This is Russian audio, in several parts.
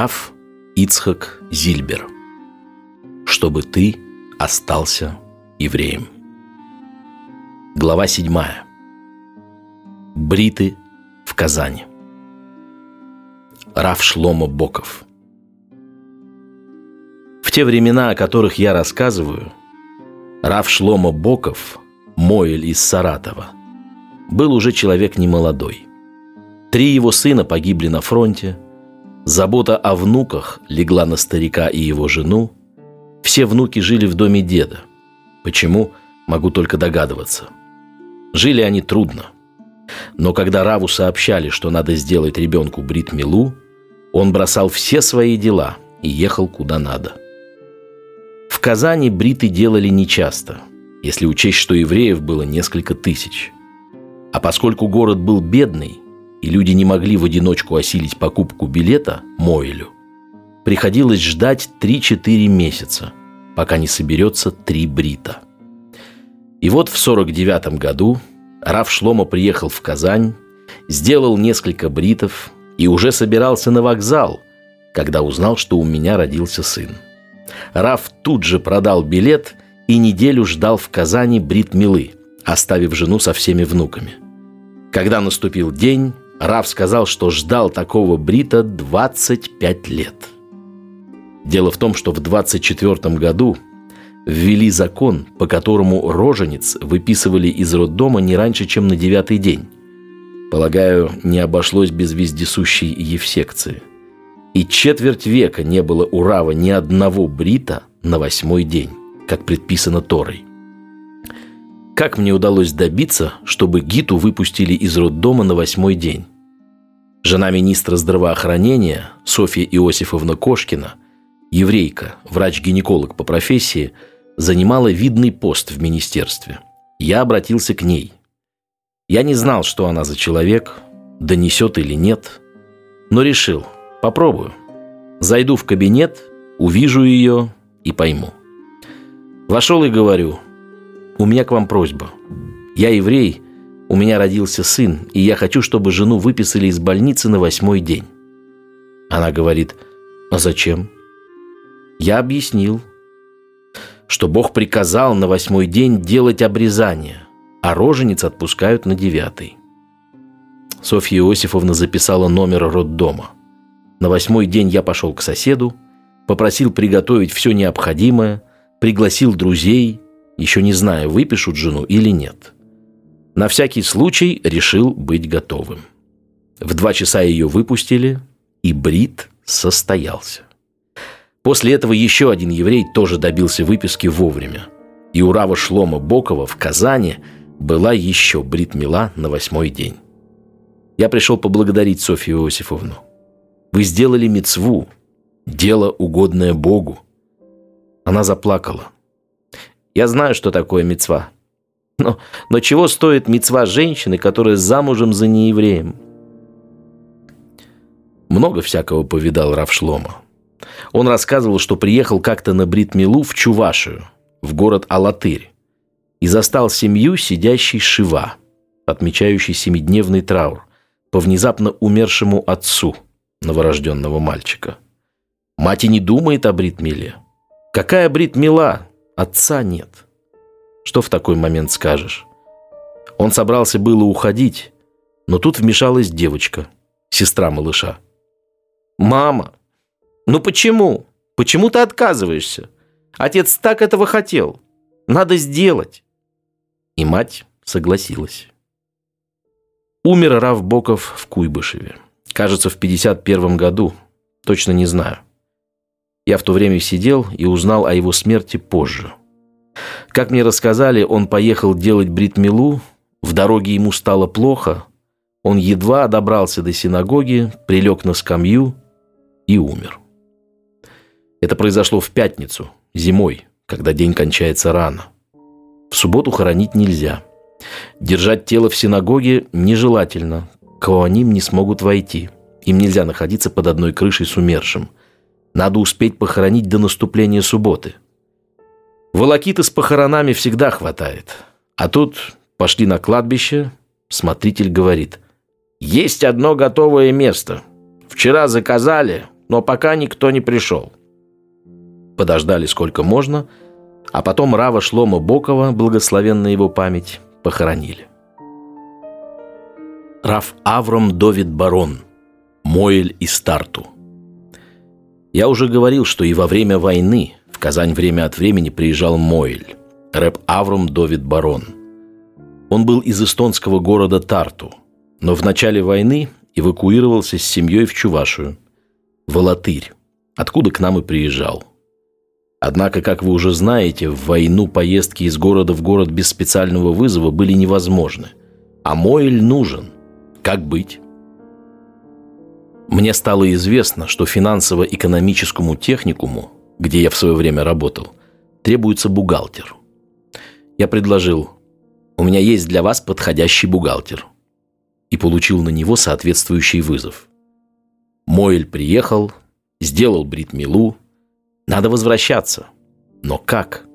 Раф Ицхак Зильбер. Чтобы ты остался евреем. Глава 7. Бриты в Казани. Раф Шломо Боков. В те времена, о которых я рассказываю, Раф Шломо Боков, Моэль из Саратова, был уже человек немолодой. Три его сына погибли на фронте, забота о внуках легла на старика и его жену, все внуки жили в доме деда. Почему, могу только догадываться. Жили они трудно. Но когда Раву сообщали, что надо сделать ребенку брит-милу, он бросал все свои дела и ехал куда надо. В Казани бриты делали нечасто, если учесть, что евреев было несколько тысяч. А поскольку город был бедный, и люди не могли в одиночку осилить покупку билета Мойлю, приходилось ждать 3-4 месяца, пока не соберется три брита. И вот в 49 году Раф Шлома приехал в Казань, сделал несколько бритов и уже собирался на вокзал, когда узнал, что у меня родился сын. Раф тут же продал билет и неделю ждал в Казани брит Милы, оставив жену со всеми внуками. Когда наступил день, Раф сказал, что ждал такого брита 25 лет. Дело в том, что в 24 году ввели закон, по которому роженец выписывали из роддома не раньше, чем на девятый день. Полагаю, не обошлось без вездесущей евсекции. И четверть века не было у Рава ни одного брита на восьмой день, как предписано Торой. Как мне удалось добиться, чтобы Гиту выпустили из роддома на восьмой день? Жена министра здравоохранения Софья Иосифовна Кошкина, еврейка, врач-гинеколог по профессии, занимала видный пост в министерстве. Я обратился к ней. Я не знал, что она за человек, донесет или нет, но решил, попробую. Зайду в кабинет, увижу ее и пойму. Вошел и говорю – у меня к вам просьба. Я еврей, у меня родился сын, и я хочу, чтобы жену выписали из больницы на восьмой день. Она говорит, а зачем? Я объяснил, что Бог приказал на восьмой день делать обрезание, а рожениц отпускают на девятый. Софья Иосифовна записала номер роддома. На восьмой день я пошел к соседу, попросил приготовить все необходимое, пригласил друзей – еще не зная, выпишут жену или нет. На всякий случай решил быть готовым. В два часа ее выпустили, и брит состоялся. После этого еще один еврей тоже добился выписки вовремя. И у Рава Шлома Бокова в Казани была еще брит-мила на восьмой день. Я пришел поблагодарить Софью Иосифовну. Вы сделали мецву, дело угодное Богу. Она заплакала – я знаю, что такое мецва. Но, но чего стоит мецва женщины, которая замужем за неевреем? Много всякого повидал Равшлома. Он рассказывал, что приехал как-то на Бритмилу в Чувашию, в город Алатырь, и застал семью, сидящей Шива, отмечающей семидневный траур, по внезапно умершему отцу новорожденного мальчика. Мать и не думает о Бритмиле. Какая Бритмила? Отца нет. Что в такой момент скажешь? Он собрался было уходить, но тут вмешалась девочка, сестра малыша. «Мама, ну почему? Почему ты отказываешься? Отец так этого хотел. Надо сделать». И мать согласилась. Умер Рав Боков в Куйбышеве. Кажется, в 51 году. Точно не знаю. Я в то время сидел и узнал о его смерти позже. Как мне рассказали, он поехал делать бритмилу, в дороге ему стало плохо, он едва добрался до синагоги, прилег на скамью и умер. Это произошло в пятницу, зимой, когда день кончается рано. В субботу хоронить нельзя. Держать тело в синагоге нежелательно. Коаним не смогут войти. Им нельзя находиться под одной крышей с умершим. Надо успеть похоронить до наступления субботы. Волокиты с похоронами всегда хватает. А тут пошли на кладбище, смотритель говорит. Есть одно готовое место. Вчера заказали, но пока никто не пришел. Подождали сколько можно, а потом Рава Шлома Бокова, благословенная его память, похоронили. Рав Авром Довид Барон, Моэль и Старту. Я уже говорил, что и во время войны Казань время от времени приезжал Моэль, рэп Авром Довид Барон. Он был из эстонского города Тарту, но в начале войны эвакуировался с семьей в Чувашию, в Алатырь, откуда к нам и приезжал. Однако, как вы уже знаете, в войну поездки из города в город без специального вызова были невозможны. А Мойль нужен. Как быть? Мне стало известно, что финансово-экономическому техникуму, где я в свое время работал, требуется бухгалтер. Я предложил, у меня есть для вас подходящий бухгалтер. И получил на него соответствующий вызов. Мойль приехал, сделал бритмилу, надо возвращаться. Но как?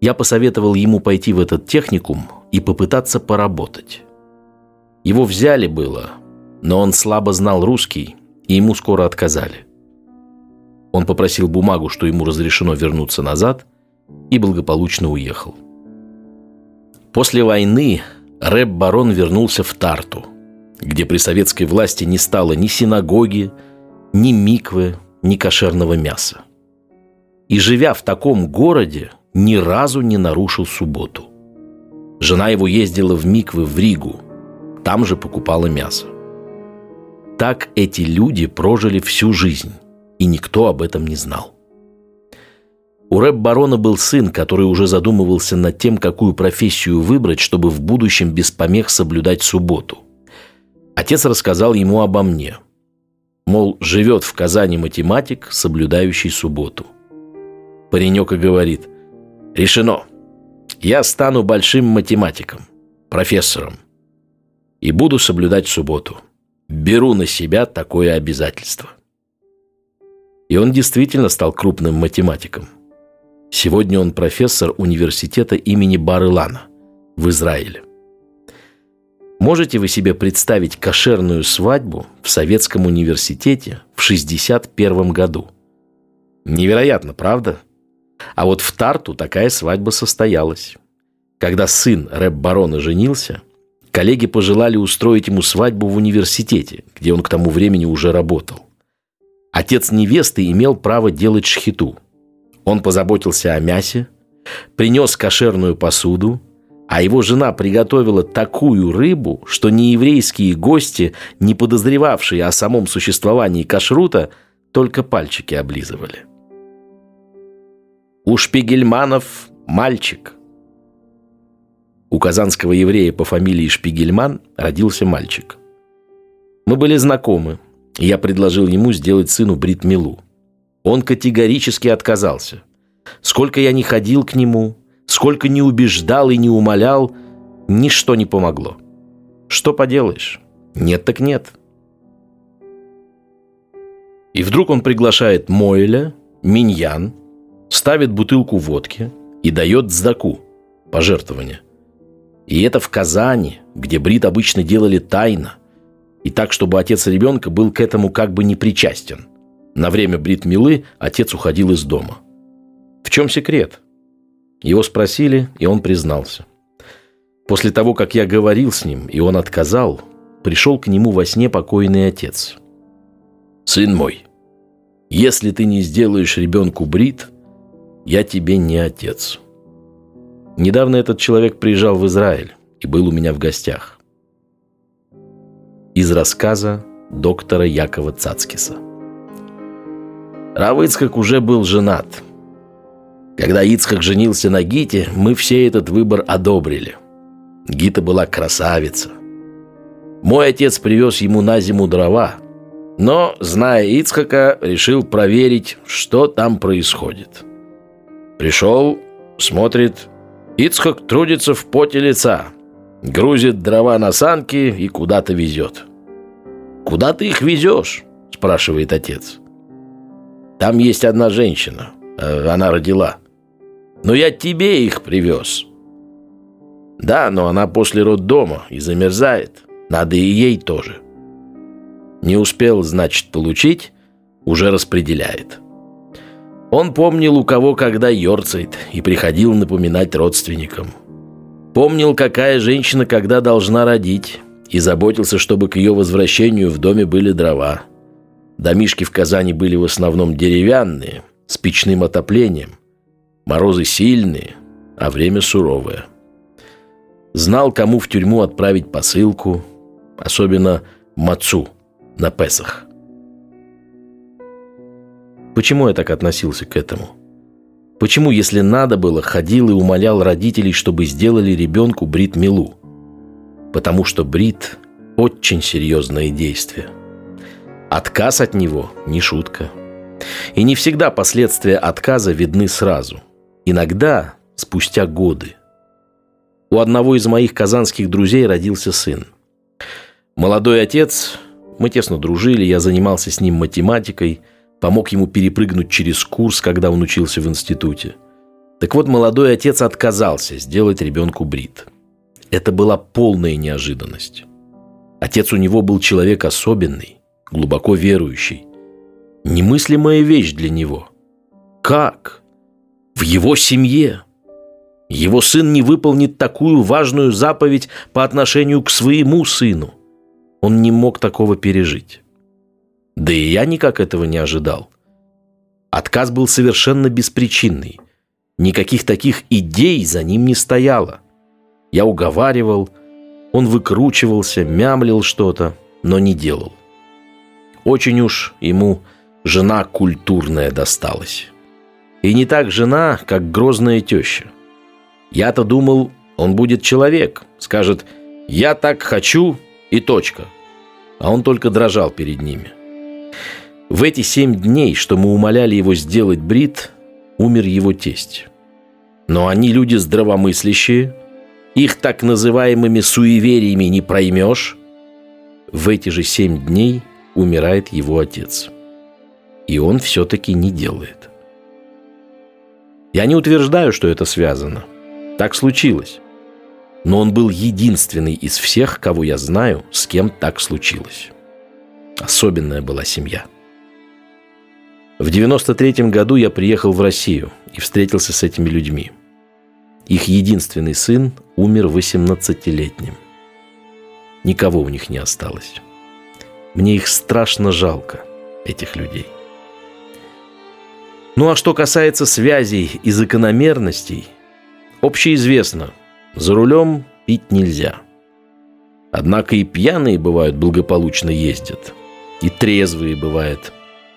Я посоветовал ему пойти в этот техникум и попытаться поработать. Его взяли было, но он слабо знал русский, и ему скоро отказали. Он попросил бумагу, что ему разрешено вернуться назад, и благополучно уехал. После войны рэп-барон вернулся в Тарту, где при советской власти не стало ни синагоги, ни миквы, ни кошерного мяса и, живя в таком городе, ни разу не нарушил субботу. Жена его ездила в Миквы в Ригу, там же покупала мясо. Так эти люди прожили всю жизнь, и никто об этом не знал. У рэп-барона был сын, который уже задумывался над тем, какую профессию выбрать, чтобы в будущем без помех соблюдать субботу. Отец рассказал ему обо мне. Мол, живет в Казани математик, соблюдающий субботу – Паренек и говорит, решено, я стану большим математиком, профессором, и буду соблюдать субботу. Беру на себя такое обязательство. И он действительно стал крупным математиком. Сегодня он профессор университета имени Барылана в Израиле. Можете вы себе представить кошерную свадьбу в Советском университете в 61 году? Невероятно, правда? А вот в Тарту такая свадьба состоялась. Когда сын рэп-барона женился, коллеги пожелали устроить ему свадьбу в университете, где он к тому времени уже работал. Отец невесты имел право делать шхиту. Он позаботился о мясе, принес кошерную посуду, а его жена приготовила такую рыбу, что нееврейские гости, не подозревавшие о самом существовании кашрута, только пальчики облизывали. У Шпигельманов мальчик. У казанского еврея по фамилии Шпигельман родился мальчик. Мы были знакомы, я предложил ему сделать сыну брит-милу. Он категорически отказался. Сколько я не ходил к нему, сколько не убеждал и не умолял, ничто не помогло. Что поделаешь? Нет так нет. И вдруг он приглашает Мойля, Миньян, ставит бутылку водки и дает сдаку, пожертвование. И это в Казани, где брит обычно делали тайно, и так, чтобы отец ребенка был к этому как бы не причастен. На время брит-милы отец уходил из дома. В чем секрет? Его спросили, и он признался. После того, как я говорил с ним, и он отказал, пришел к нему во сне покойный отец. «Сын мой, если ты не сделаешь ребенку брит, я тебе не отец. Недавно этот человек приезжал в Израиль и был у меня в гостях. Из рассказа доктора Якова Цацкиса. Рав Ицхак уже был женат. Когда Ицхак женился на Гите, мы все этот выбор одобрили. Гита была красавица. Мой отец привез ему на зиму дрова, но, зная Ицхака, решил проверить, что там происходит – Пришел, смотрит, Ицхак трудится в поте лица, грузит дрова на санки и куда-то везет. «Куда ты их везешь?» – спрашивает отец. «Там есть одна женщина, э, она родила. Но я тебе их привез». «Да, но она после роддома и замерзает. Надо и ей тоже». Не успел, значит, получить, уже распределяет. Он помнил, у кого когда ерцает, и приходил напоминать родственникам. Помнил, какая женщина когда должна родить, и заботился, чтобы к ее возвращению в доме были дрова. Домишки в Казани были в основном деревянные, с печным отоплением. Морозы сильные, а время суровое. Знал, кому в тюрьму отправить посылку, особенно Мацу на Песах. Почему я так относился к этому? Почему, если надо было, ходил и умолял родителей, чтобы сделали ребенку брит-милу? Потому что брит – очень серьезное действие. Отказ от него – не шутка. И не всегда последствия отказа видны сразу. Иногда спустя годы. У одного из моих казанских друзей родился сын. Молодой отец, мы тесно дружили, я занимался с ним математикой, помог ему перепрыгнуть через курс, когда он учился в институте. Так вот, молодой отец отказался сделать ребенку брит. Это была полная неожиданность. Отец у него был человек особенный, глубоко верующий. Немыслимая вещь для него. Как? В его семье его сын не выполнит такую важную заповедь по отношению к своему сыну. Он не мог такого пережить. Да и я никак этого не ожидал. Отказ был совершенно беспричинный. Никаких таких идей за ним не стояло. Я уговаривал, он выкручивался, мямлил что-то, но не делал. Очень уж ему жена культурная досталась. И не так жена, как грозная теща. Я-то думал, он будет человек, скажет «я так хочу» и точка. А он только дрожал перед ними. В эти семь дней, что мы умоляли его сделать брит, умер его тесть. Но они люди здравомыслящие, их так называемыми суевериями не проймешь. В эти же семь дней умирает его отец. И он все-таки не делает. Я не утверждаю, что это связано – так случилось. Но он был единственный из всех, кого я знаю, с кем так случилось. Особенная была семья. В 93 году я приехал в Россию и встретился с этими людьми. Их единственный сын умер 18-летним. Никого у них не осталось. Мне их страшно жалко, этих людей. Ну а что касается связей и закономерностей – Общеизвестно, за рулем пить нельзя. Однако и пьяные, бывают, благополучно ездят. И трезвые, бывает,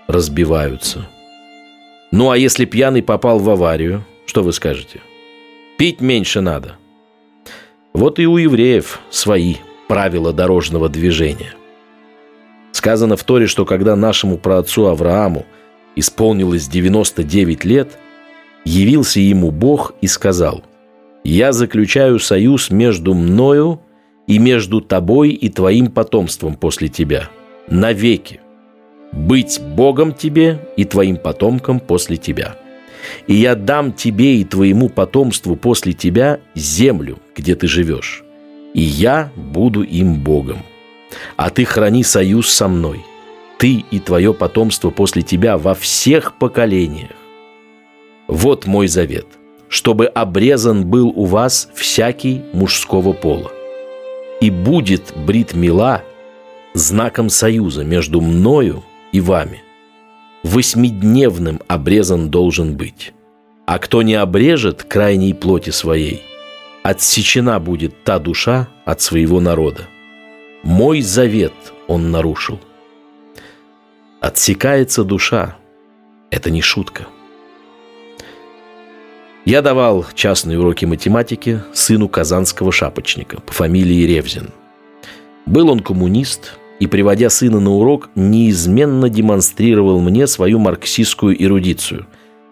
разбиваются. Ну а если пьяный попал в аварию, что вы скажете? Пить меньше надо. Вот и у евреев свои правила дорожного движения. Сказано в Торе, что когда нашему праотцу Аврааму исполнилось 99 лет, явился ему Бог и сказал, я заключаю союз между мною и между тобой и твоим потомством после тебя. Навеки. Быть Богом тебе и твоим потомкам после тебя. И я дам тебе и твоему потомству после тебя землю, где ты живешь. И я буду им Богом. А ты храни союз со мной. Ты и твое потомство после тебя во всех поколениях. Вот мой завет – чтобы обрезан был у вас всякий мужского пола. И будет брит мила знаком союза между мною и вами. Восьмидневным обрезан должен быть. А кто не обрежет крайней плоти своей, отсечена будет та душа от своего народа. Мой завет он нарушил. Отсекается душа. Это не шутка. Я давал частные уроки математики сыну казанского шапочника по фамилии Ревзин. Был он коммунист и, приводя сына на урок, неизменно демонстрировал мне свою марксистскую эрудицию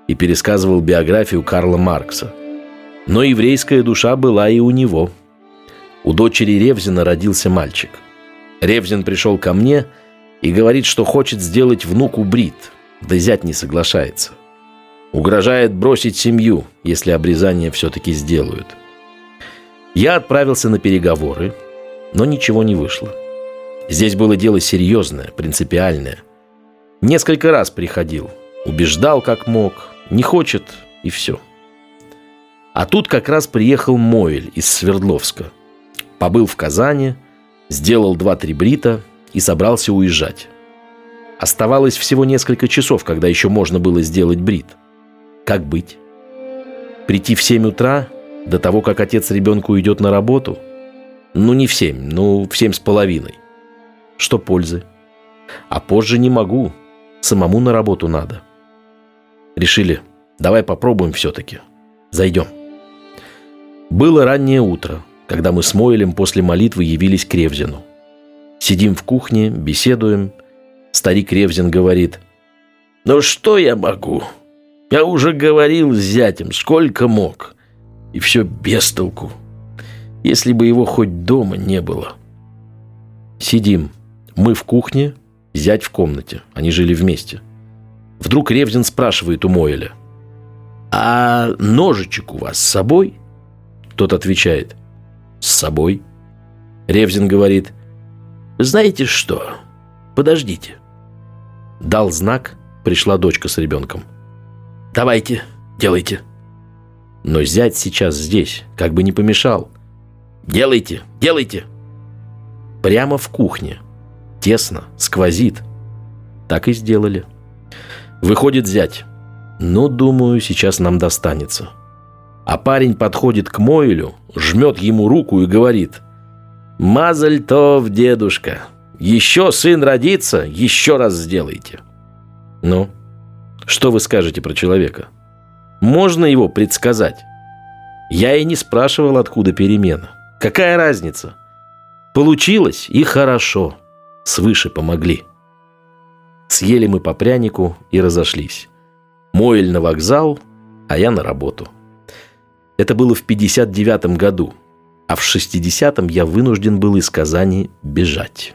и пересказывал биографию Карла Маркса. Но еврейская душа была и у него. У дочери Ревзина родился мальчик. Ревзин пришел ко мне и говорит, что хочет сделать внуку брит, да зять не соглашается – Угрожает бросить семью, если обрезание все-таки сделают. Я отправился на переговоры, но ничего не вышло. Здесь было дело серьезное, принципиальное. Несколько раз приходил, убеждал как мог, не хочет и все. А тут как раз приехал Мойль из Свердловска. Побыл в Казани, сделал два-три брита и собрался уезжать. Оставалось всего несколько часов, когда еще можно было сделать брит. Как быть? Прийти в 7 утра, до того, как отец ребенка уйдет на работу? Ну, не в 7, ну, в семь с половиной. Что пользы? А позже не могу, самому на работу надо. Решили, давай попробуем все-таки. Зайдем. Было раннее утро, когда мы с Мойлем после молитвы явились к Ревзину. Сидим в кухне, беседуем – Старик Ревзин говорит, «Ну что я могу? Я уже говорил с зятем, сколько мог. И все без толку. Если бы его хоть дома не было». Сидим. Мы в кухне, зять в комнате. Они жили вместе. Вдруг Ревзин спрашивает у Мойля, «А ножичек у вас с собой?» Тот отвечает, «С собой». Ревзин говорит, «Знаете что? Подождите». Дал знак, пришла дочка с ребенком. «Давайте, делайте». Но зять сейчас здесь, как бы не помешал. «Делайте, делайте!» Прямо в кухне. Тесно, сквозит. Так и сделали. Выходит зять. Ну, думаю, сейчас нам достанется. А парень подходит к Мойлю, жмет ему руку и говорит. «Мазаль тов, дедушка, еще сын родится, еще раз сделайте. Ну, что вы скажете про человека? Можно его предсказать? Я и не спрашивал, откуда перемена. Какая разница? Получилось и хорошо. Свыше помогли. Съели мы по прянику и разошлись. Мойль на вокзал, а я на работу. Это было в 59 году, а в 60-м я вынужден был из Казани бежать.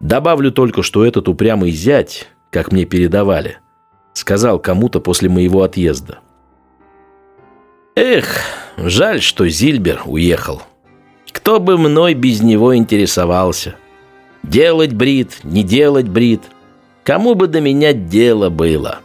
Добавлю только, что этот упрямый зять, как мне передавали, сказал кому-то после моего отъезда. Эх, жаль, что Зильбер уехал. Кто бы мной без него интересовался? Делать брит, не делать брит. Кому бы до меня дело было?»